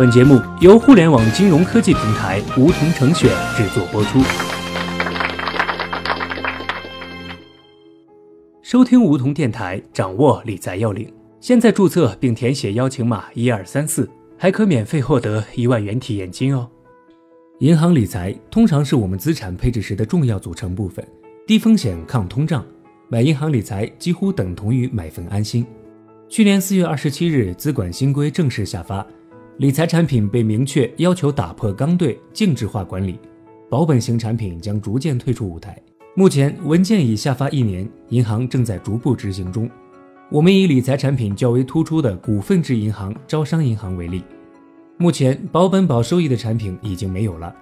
本节目由互联网金融科技平台梧桐城选制作播出。收听梧桐电台，掌握理财要领。现在注册并填写邀请码一二三四，还可免费获得一万元体验金哦。银行理财通常是我们资产配置时的重要组成部分，低风险抗通胀，买银行理财几乎等同于买份安心。去年四月二十七日，资管新规正式下发，理财产品被明确要求打破刚兑、净值化管理，保本型产品将逐渐退出舞台。目前文件已下发一年，银行正在逐步执行中。我们以理财产品较为突出的股份制银行招商银行为例，目前保本保收益的产品已经没有了，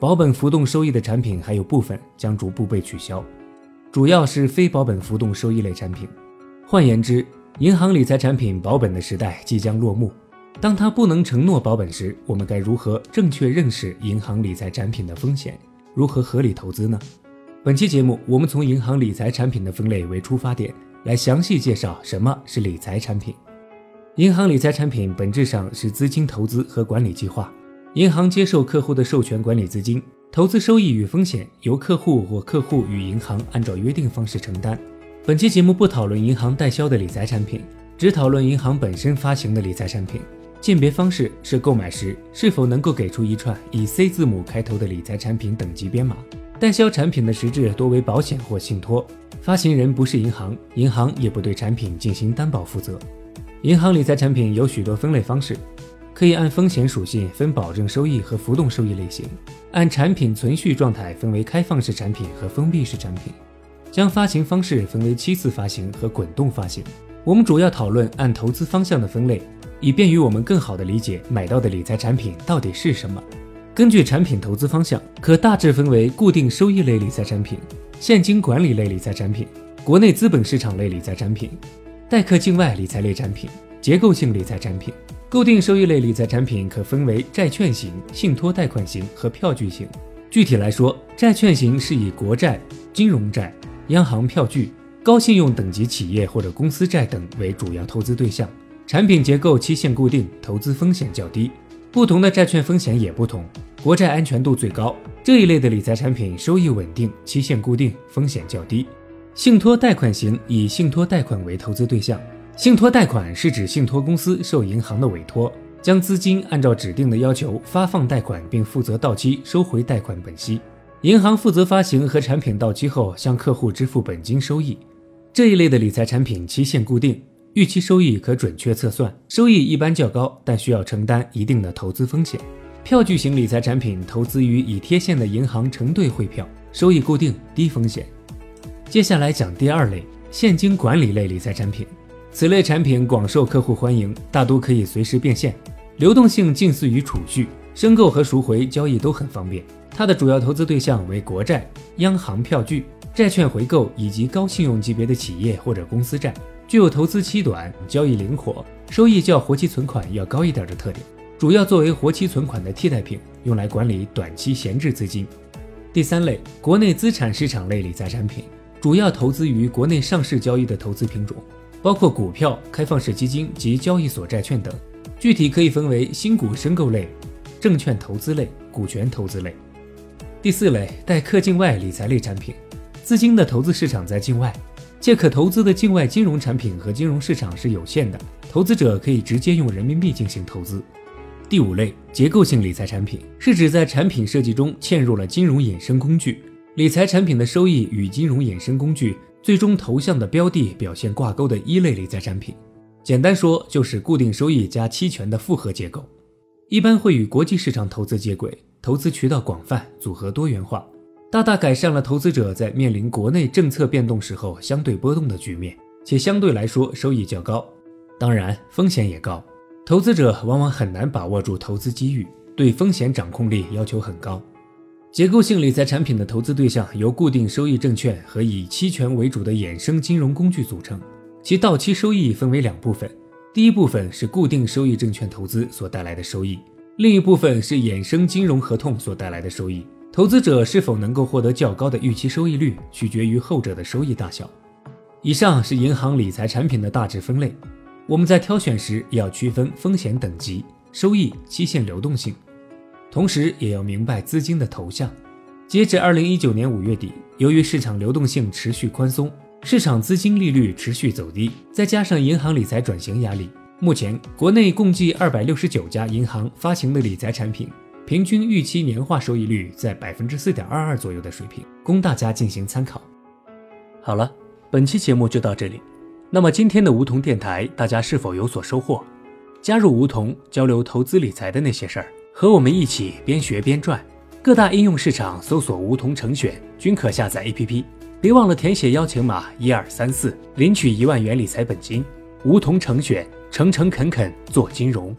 保本浮动收益的产品还有部分将逐步被取消，主要是非保本浮动收益类产品。换言之，银行理财产品保本的时代即将落幕。当他不能承诺保本时，我们该如何正确认识银行理财产品的风险？如何合理投资呢？本期节目，我们从银行理财产品的分类为出发点。来详细介绍什么是理财产品。银行理财产品本质上是资金投资和管理计划。银行接受客户的授权管理资金，投资收益与风险由客户或客户与银行按照约定方式承担。本期节目不讨论银行代销的理财产品，只讨论银行本身发行的理财产品。鉴别方式是购买时是否能够给出一串以 C 字母开头的理财产品等级编码。代销产品的实质多为保险或信托。发行人不是银行，银行也不对产品进行担保负责。银行理财产品有许多分类方式，可以按风险属性分保证收益和浮动收益类型，按产品存续状态分为开放式产品和封闭式产品，将发行方式分为期次发行和滚动发行。我们主要讨论按投资方向的分类，以便于我们更好地理解买到的理财产品到底是什么。根据产品投资方向，可大致分为固定收益类理财产品。现金管理类理财产品、国内资本市场类理财产品、代客境外理财类产品、结构性理财产品、固定收益类理财产品可分为债券型、信托贷款型和票据型。具体来说，债券型是以国债、金融债、央行票据、高信用等级企业或者公司债等为主要投资对象，产品结构期限固定，投资风险较低。不同的债券风险也不同，国债安全度最高。这一类的理财产品收益稳定，期限固定，风险较低。信托贷款型以信托贷款为投资对象，信托贷款是指信托公司受银行的委托，将资金按照指定的要求发放贷款，并负责到期收回贷款本息。银行负责发行和产品到期后向客户支付本金收益。这一类的理财产品期限固定。预期收益可准确测算，收益一般较高，但需要承担一定的投资风险。票据型理财产品投资于已贴现的银行承兑汇票，收益固定，低风险。接下来讲第二类现金管理类理财产品，此类产品广受客户欢迎，大多可以随时变现，流动性近似于储蓄，申购和赎回交易都很方便。它的主要投资对象为国债、央行票据、债券回购以及高信用级别的企业或者公司债。具有投资期短、交易灵活、收益较活期存款要高一点的特点，主要作为活期存款的替代品，用来管理短期闲置资金。第三类，国内资产市场类理财产品，主要投资于国内上市交易的投资品种，包括股票、开放式基金及交易所债券等。具体可以分为新股申购类、证券投资类、股权投资类。第四类，代客境外理财类产品，资金的投资市场在境外。借可投资的境外金融产品和金融市场是有限的，投资者可以直接用人民币进行投资。第五类结构性理财产品是指在产品设计中嵌入了金融衍生工具，理财产品的收益与金融衍生工具最终投向的标的表现挂钩的一类理财产品。简单说就是固定收益加期权的复合结构，一般会与国际市场投资接轨，投资渠道广泛，组合多元化。大大改善了投资者在面临国内政策变动时候相对波动的局面，且相对来说收益较高，当然风险也高。投资者往往很难把握住投资机遇，对风险掌控力要求很高。结构性理财产品的投资对象由固定收益证券和以期权为主的衍生金融工具组成，其到期收益分为两部分，第一部分是固定收益证券投资所带来的收益，另一部分是衍生金融合同所带来的收益。投资者是否能够获得较高的预期收益率，取决于后者的收益大小。以上是银行理财产品的大致分类。我们在挑选时要区分风险等级，收益、期限流动性，同时也要明白资金的投向。截至二零一九年五月底，由于市场流动性持续宽松，市场资金利率持续走低，再加上银行理财转型压力，目前国内共计二百六十九家银行发行的理财产品，平均预期年化收益率在百分之四点二二左右的水平，供大家进行参考。好了，本期节目就到这里。那么今天的梧桐电台，大家是否有所收获？加入梧桐交流投资理财的那些事儿，和我们一起边学边赚。各大应用市场搜索“梧桐成选”，均可下载 APP。别忘了填写邀请码一二三四，领取一万元理财本金。梧桐成选，诚诚恳恳做金融。